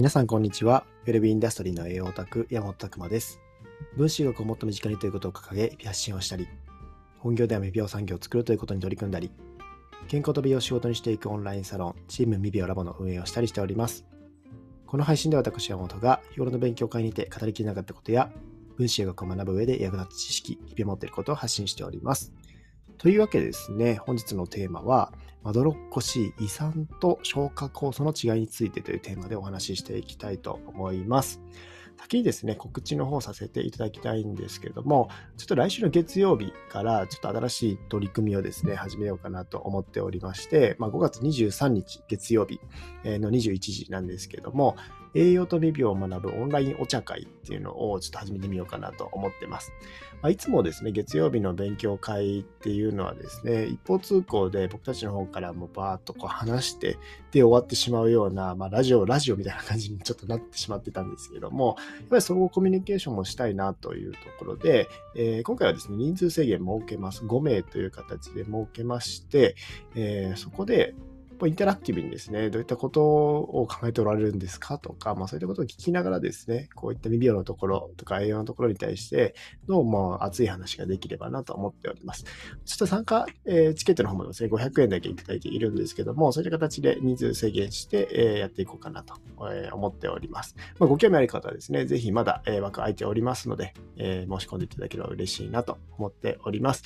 皆さんこんにちは。ウェルビーインダストリーの栄養オタク、山本拓馬です。分子学をもっと身近にということを掲げ、発信をしたり、本業では未病産業を作るということに取り組んだり、健康と美容を仕事にしていくオンラインサロン、チーム未病ラボの運営をしたりしております。この配信では私、山本が日頃の勉強会にて語りきれなかったことや、分子学を学ぶ上で役立つ知識、日々持っていることを発信しております。というわけでですね、本日のテーマは、まどろっこしい胃酸と消化酵素の違いについてというテーマでお話ししていきたいと思います。先にですね、告知の方させていただきたいんですけれども、ちょっと来週の月曜日からちょっと新しい取り組みをですね、始めようかなと思っておりまして、まあ、5月23日月曜日の21時なんですけども、栄養と美病を学ぶオンラインお茶会っていうのをちょっと始めてみようかなと思ってます。まあ、いつもですね、月曜日の勉強会っていうのはですね、一方通行で僕たちの方からもバーっとこう話して、で終わってしまうような、まあ、ラジオ、ラジオみたいな感じにちょっとなってしまってたんですけども、やっぱり総合コミュニケーションもしたいなというところで、えー、今回はですね、人数制限設けます。5名という形で設けまして、えー、そこで、インタラクティブにですね、どういったことを考えておられるんですかとか、まあそういったことを聞きながらですね、こういった未病のところとか栄養のところに対しての、まあ熱い話ができればなと思っております。ちょっと参加、えー、チケットの方もですね、500円だけいただいているんですけども、そういった形で人数制限して、えー、やっていこうかなと、え、思っております。まあ、ご興味ある方はですね、ぜひまだ、えー、枠空いておりますので、えー、申し込んでいただければ嬉しいなと思っております。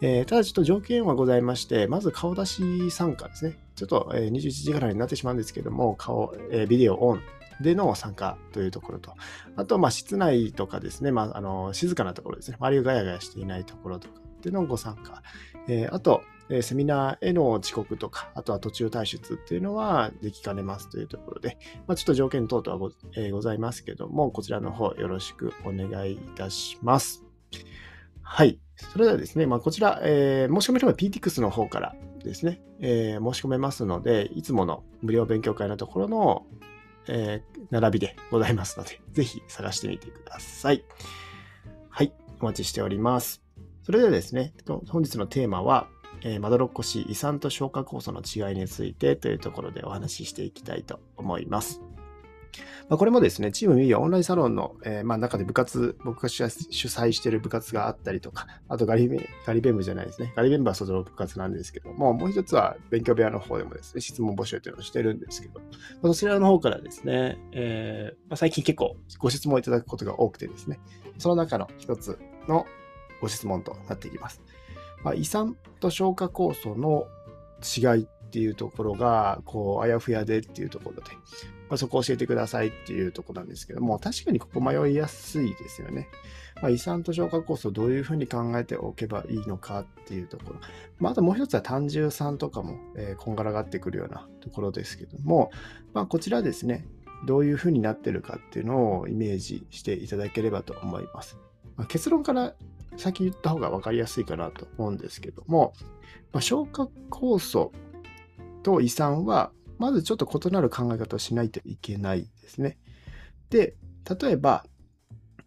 えー、ただちょっと条件はございまして、まず顔出し参加ですね。ちょっと、え21時ぐらになってしまうんですけども、顔、えビデオオンでの参加というところと、あと、まあ、室内とかですね、まあ、あの、静かなところですね、周りがガヤガヤしていないところとかっていうのご参加。えー、あと、えセミナーへの遅刻とか、あとは途中退出っていうのはできかねますというところで、まあ、ちょっと条件等々はご,、えー、ございますけども、こちらの方よろしくお願いいたします。はい。それではですね、まあ、こちら、えー、申し込みのは PTX の方からですね、えー、申し込めますので、いつもの無料勉強会のところの、えー、並びでございますので、ぜひ探してみてください。はい、お待ちしております。それではですね、本日のテーマは、えー、まどろっこしい胃酸と消化酵素の違いについてというところでお話ししていきたいと思います。まあ、これもですね、チームミーオンラインサロンの、えー、まあ、中で部活、僕が主催している部活があったりとか、あとガリベガリベン部じゃないですね。ガリベン部はその部活なんですけども、もう一つは勉強部屋の方でもですね、質問募集というのをしてるんですけど、ま、そちらの方からですね、えー、ま、最近結構ご質問いただくことが多くてですね、その中の一つのご質問となっていきます。まあ、胃酸と消化酵素の違いっていうところが、こう、あやふやでっていうところで、まあ、そこを教えてくださいっていうところなんですけども、確かにここ迷いやすいですよね。まあ、胃酸と消化酵素をどういうふうに考えておけばいいのかっていうところ。まあ、あともう一つは単純酸とかも、えー、こんがらがってくるようなところですけども、まあ、こちらですね、どういうふうになってるかっていうのをイメージしていただければと思います。まあ、結論から先言った方が分かりやすいかなと思うんですけども、まあ、消化酵素と胃酸はまずちょっと異なる考え方をしないといけないですね。で、例えば、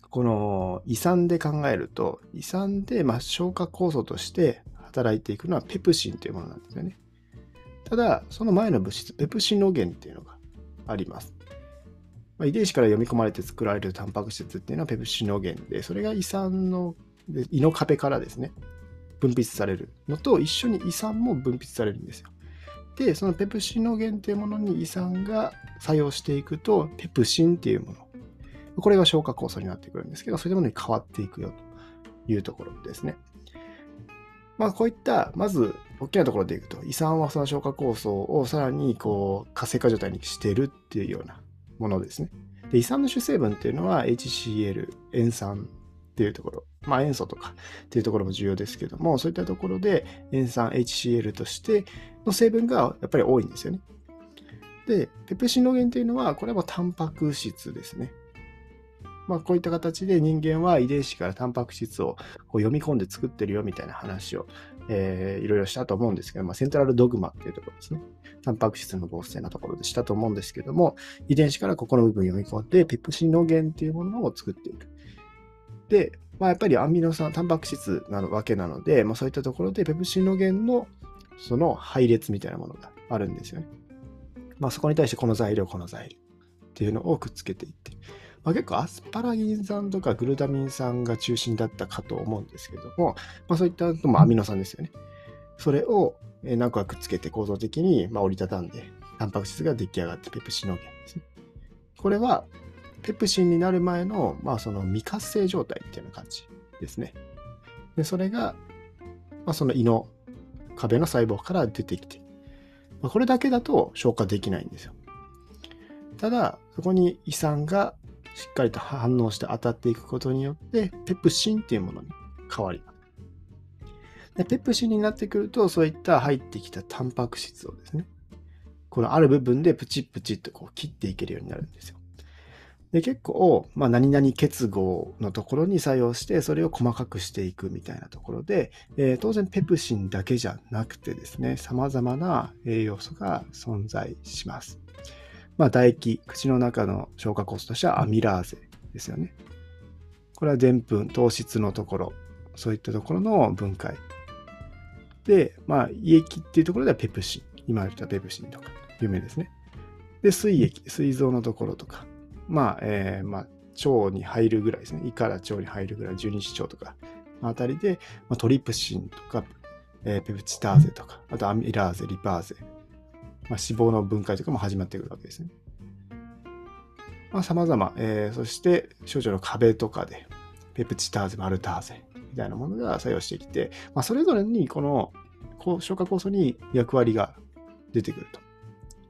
この胃酸で考えると、胃酸でま消化酵素として働いていくのはペプシンというものなんですよね。ただ、その前の物質、ペプシノゲンっていうのがあります。まあ、遺伝子から読み込まれて作られるタンパク質っていうのはペプシノゲンで、それが胃酸の胃の壁からですね、分泌されるのと一緒に胃酸も分泌されるんですよ。で、そのペプシノゲンっていうものに胃酸が作用していくと、ペプシンっていうもの。これが消化酵素になってくるんですけど、そういうものに変わっていくよというところですね。まあ、こういった、まず、大きなところでいくと、胃酸はその消化酵素をさらにこう活性化状態にしてるっていうようなものですね。で胃酸の主成分っていうのは HCl、塩酸っていうところ、まあ塩素とかっていうところも重要ですけども、そういったところで塩酸 HCl としての成分がやっぱり多いんですよね。で、ペプシノゲンというのは、これはタンパク質ですね。まあ、こういった形で人間は遺伝子からタンパク質をこう読み込んで作ってるよみたいな話を、えー、いろいろしたと思うんですけど、まあ、セントラルドグマっていうところですね。タンパク質の合成のところでしたと思うんですけども、遺伝子からここの部分読み込んで、ペプシノゲンっていうものを作っている。で、まあ、やっぱりアミノ酸、タンパク質なわけなので、まあ、そういったところでペプシノゲンのその配列みたいなものがあるんですよね。まあ、そこに対してこの材料、この材料。っていうのをくっつけていって、まあ、結構アスパラギン酸とかグルタミン酸が中心だったかと思うんですけども、まあ、そういったのもアミノ酸ですよね。それを何個かくっつけて構造的にま折りたたんで、タンパク質が出来上がってペプシノゲンですね。これはペプシンになる前の、まあ、その未活性状態っていうような感じですね。で、それが、まあ、その胃の壁の細胞から出てきて、まあ、これだけだと消化できないんですよ。ただ、そこに胃酸がしっかりと反応して当たっていくことによって、ペプシンっていうものに変わります。でペプシンになってくると、そういった入ってきたタンパク質をですね、このある部分でプチプチとこう切っていけるようになるんですよ。で結構、まあ、何々結合のところに作用して、それを細かくしていくみたいなところで、えー、当然ペプシンだけじゃなくてですね、様々な栄養素が存在します。まあ、唾液、口の中の消化酵素としてはアミラーゼですよね。これはでんぷん、糖質のところ、そういったところの分解。で、まあ、胃液っていうところではペプシン。今言ったペプシンとか、有名ですね。で、膵液、膵臓のところとか、まあ、えー、まあ、腸に入るぐらいですね。胃から腸に入るぐらい、十二指腸とか、あたりで、まあ、トリプシンとか、えー、ペプチターゼとか、あとアミラーゼ、リパーゼ、まあ、脂肪の分解とかも始まってくるわけですね。まあ、様々、えー、そして、症状の壁とかで、ペプチターゼ、マルターゼ、みたいなものが作用してきて、まあ、それぞれにこの消化酵素に役割が出てくると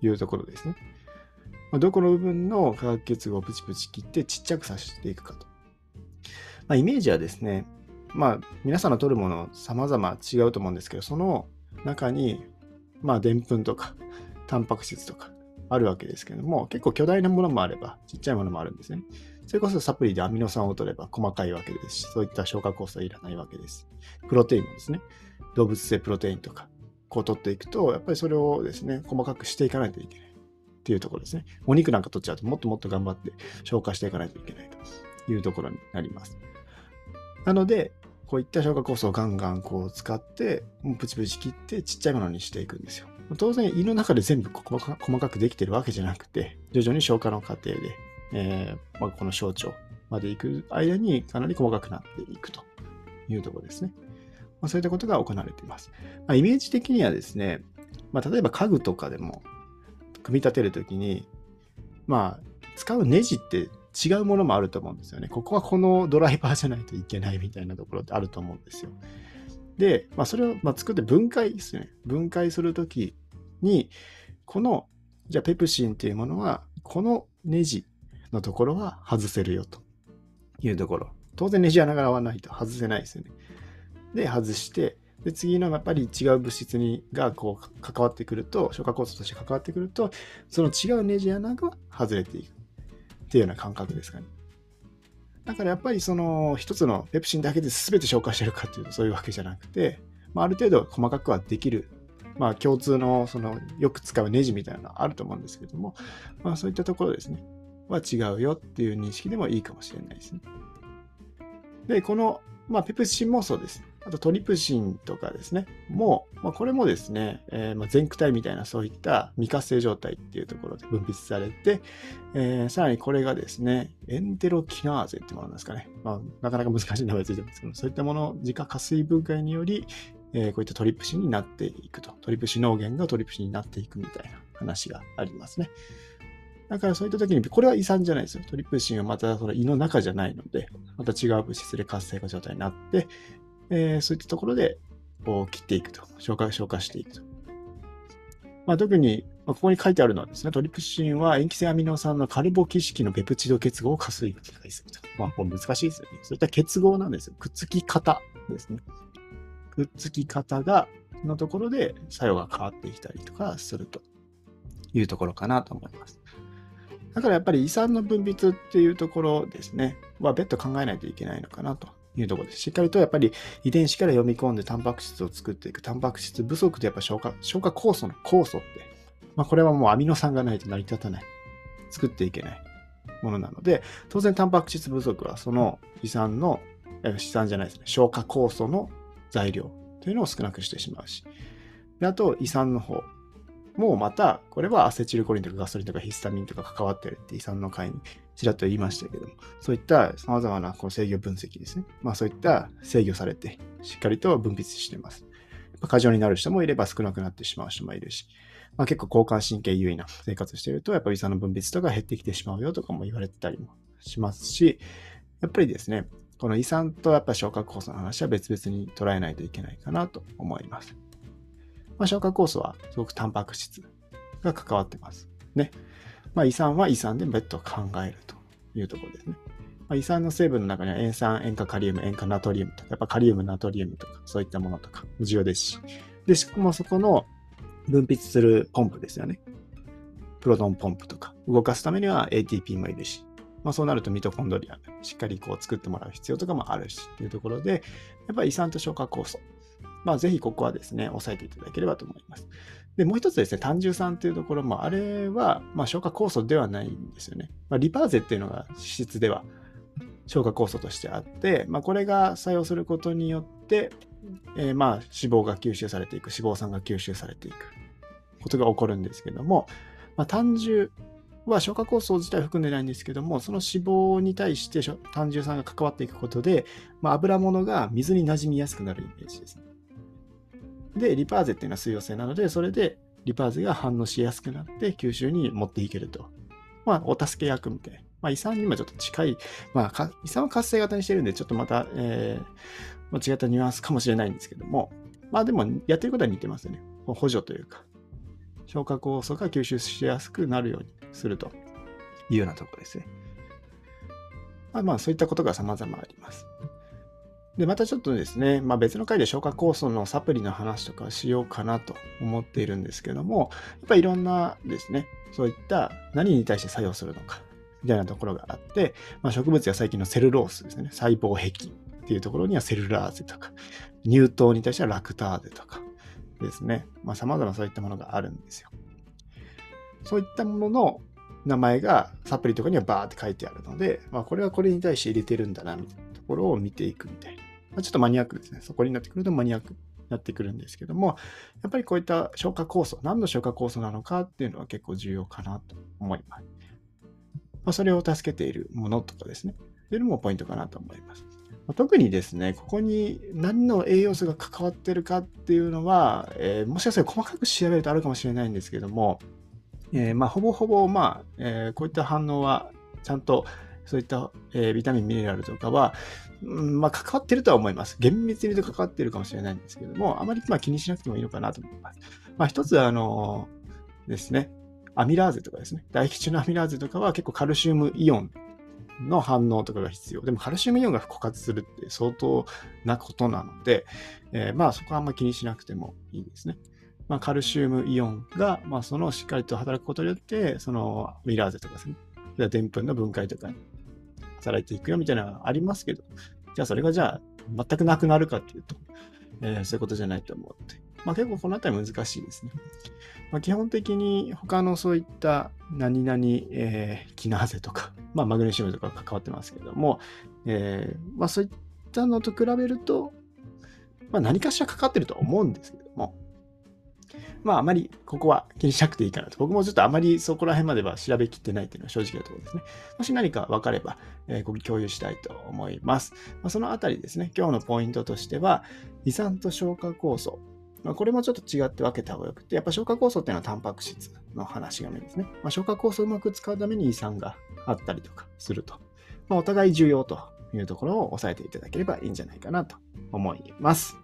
いうところですね。まあ、どこの部分の化学結合をプチプチ切ってちっちゃくさせていくかと。まあ、イメージはですね、まあ、皆さんの取るもの様々違うと思うんですけど、その中に、まあ、でんぷんとか、タンパク質とかあるわけですけども、結構巨大なものもあれば、ちっちゃいものもあるんですね。それこそサプリでアミノ酸を取れば細かいわけですし、そういった消化酵素はいらないわけです。プロテインもですね、動物性プロテインとか、こう取っていくと、やっぱりそれをですね、細かくしていかないといけない。っていうところですね。お肉なんか取っちゃうともっともっと頑張って消化していかないといけないというところになります。なので、こういった消化酵素をガンガンこう使って、プチプチ切ってちっちゃいものにしていくんですよ。当然胃の中で全部細かくできてるわけじゃなくて、徐々に消化の過程で、えーまあ、この小腸まで行く間にかなり細かくなっていくというところですね。まあ、そういったことが行われています。まあ、イメージ的にはですね、まあ、例えば家具とかでも、組み立てるときに、まあ、使うネジって違うものもあると思うんですよね。ここはこのドライバーじゃないといけないみたいなところってあると思うんですよ。で、まあ、それをま作って分解ですね。分解するときに、この、じゃあペプシンっていうものは、このネジのところは外せるよというところ。当然ネジ穴が合わないと外せないですよね。で、外して、で次のやっぱり違う物質にがこう関わってくると消化酵素として関わってくるとその違うネジ穴が外れていくっていうような感覚ですかねだからやっぱりその一つのペプシンだけで全て消化してるかっていうとそういうわけじゃなくて、まあ、ある程度細かくはできるまあ共通のそのよく使うネジみたいなのはあると思うんですけども、まあそういったところですね、は違うよっていう認識でもいいかもしれないですね。で、この、まあペプシンもそうです。ねあとトリプシンとかですね、もう、まあ、これもですね、えー、ま前駆体みたいなそういった未活性状態っていうところで分泌されて、えー、さらにこれがですね、エンテロキナーゼってものなんですかね。まあ、なかなか難しい名前ついてますけど、そういったもの、自家加水分解により、えー、こういったトリプシンになっていくと。トリプシン脳源がトリプシンになっていくみたいな話がありますね。だからそういった時に、これは胃酸じゃないですよ。トリプシンはまたその胃の中じゃないので、また違う物質で活性化状態になって、えー、そういったところでこう切っていくと、消化、消化していくと。まあ、特に、まあ、ここに書いてあるのはですね、トリプシンは塩基性アミノ酸のカルボ基式のペプチド結合を加水機化すると。まあ、これ難しいですよね。そういった結合なんですよ。くっつき方ですね。くっつき方が、のところで作用が変わってきたりとかするというところかなと思います。だからやっぱり胃酸の分泌っていうところですね、は別途考えないといけないのかなというところです。しっかりとやっぱり遺伝子から読み込んでタンパク質を作っていく。タンパク質不足でやっぱ消化、消化酵素の酵素って、まあこれはもうアミノ酸がないと成り立たない。作っていけないものなので、当然タンパク質不足はその胃酸の、胃酸じゃないですね、消化酵素の材料というのを少なくしてしまうし。であと、胃酸の方もうまた、これはアセチルコリンとかガソリンとかヒスタミンとか関わってるって遺産の会にちらっと言いましたけども、そういった様々なこの制御分析ですね。まあそういった制御されて、しっかりと分泌してます。過剰になる人もいれば少なくなってしまう人もいるし、まあ、結構交感神経優位な生活していると、やっぱり胃酸の分泌とか減ってきてしまうよとかも言われてたりもしますし、やっぱりですね、この胃酸とやっぱ消化酵素の話は別々に捉えないといけないかなと思います。まあ、消化酵素はすごくタンパク質が関わってます。ね。まあ、胃酸は胃酸で別途考えるというところですね。まあ、胃酸の成分の中には塩酸、塩化カリウム、塩化ナトリウムとか、やっぱカリウム、ナトリウムとか、そういったものとか重要ですし、で、しかもそこの分泌するポンプですよね。プロトンポンプとか、動かすためには ATP もいるし、まあ、そうなるとミトコンドリアしっかりこう作ってもらう必要とかもあるしっていうところで、やっぱり胃酸と消化酵素。まあ、ぜひここはですね、押さえていただければと思います。で、もう一つですね、単純酸っていうところも、あれは、まあ、消化酵素ではないんですよね。まあ、リパーゼっていうのが脂質では消化酵素としてあって、まあ、これが作用することによって、えー、まあ脂肪が吸収されていく、脂肪酸が吸収されていくことが起こるんですけども、まあ、単純は消化酵素自体含んでないんですけども、その脂肪に対して単純酸が関わっていくことで、まあ、油物が水に馴染みやすくなるイメージですね。で、リパーゼっていうのは水溶性なので、それでリパーゼが反応しやすくなって吸収に持っていけると。まあ、お助け役みたいな。まあ、胃酸にもちょっと近い、まあ、胃酸は活性型にしてるんで、ちょっとまた、えー、違ったニュアンスかもしれないんですけども、まあでも、やってることは似てますよね。補助というか、消化酵素が吸収しやすくなるようにするというようなところですね。まあ、まあ、そういったことが様々あります。で、またちょっとですね、まあ、別の回で消化酵素のサプリの話とかしようかなと思っているんですけども、やっぱりいろんなですね、そういった何に対して作用するのか、みたいなところがあって、まあ、植物や最近のセルロースですね、細胞壁っていうところにはセルラーゼとか、乳糖に対してはラクターゼとかですね、まあ、様々そういったものがあるんですよ。そういったものの名前がサプリとかにはバーって書いてあるので、まあ、これはこれに対して入れてるんだな、みたいなところを見ていくみたいな。ま、ちょっとマニアックですね。そこになってくるとマニアックになってくるんですけども、やっぱりこういった消化酵素、何の消化酵素なのかっていうのは結構重要かなと思います。まあ、それを助けているものとかですね。というのもポイントかなと思います。特にですね、ここに何の栄養素が関わってるかっていうのは、えー、もしかしたら細かく調べるとあるかもしれないんですけども、えー、まあ、ほぼほぼ、まあ、えー、こういった反応はちゃんとそういった、えー、ビタミン、ミネラルとかは、うん、まあ、関わってるとは思います。厳密に言うと関わってるかもしれないんですけども、あまりまあ気にしなくてもいいのかなと思います。まあ、一つ、あのですね、アミラーゼとかですね、唾液中のアミラーゼとかは結構カルシウムイオンの反応とかが必要。でもカルシウムイオンが枯渇するって相当なことなので、えー、まあそこはあんま気にしなくてもいいですね。まあ、カルシウムイオンが、まあ、そのしっかりと働くことによって、そのミラーゼとかですね、でんぷんの分解とかに働いていくよみたいなのがありますけど、じゃあそれがじゃあ全くなくなるかっていうと、えー、そういうことじゃないと思って。まあ結構このあたり難しいですね。まあ、基本的に他のそういった何々、えー、キナーゼとか、まあ、マグネシウムとか関わってますけども、えー、まあ、そういったのと比べると、まあ、何かしらかかってるとは思うんですけども、まあ、あまりここは気にしなくていいかなと。僕もちょっとあまりそこら辺までは調べきってないっていうのは正直なところですね。もし何か分かれば、えー、ここ共有したいと思います。まあ、そのあたりですね、今日のポイントとしては、胃酸と消化酵素。ま、これもちょっと違って分けた方がよくて、やっぱ消化酵素っていうのはタンパク質の話がメインですね。まあ、消化酵素をうまく使うために胃酸があったりとかすると。まあ、お互い重要というところを押さえていただければいいんじゃないかなと思います。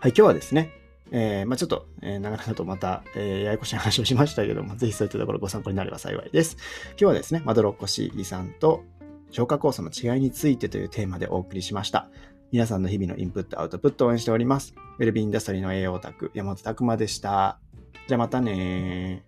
はい、今日はですね、えー、まあ、ちょっと、えー、長々とまた、えー、ややこしい話をしましたけども、ぜひそういったところご参考になれば幸いです。今日はですね、まどろっこしい遺産と消化酵素の違いについてというテーマでお送りしました。皆さんの日々のインプット、アウトプットを応援しております。ウェルビーインダストリーの栄養オタク、山本拓馬でした。じゃあまたね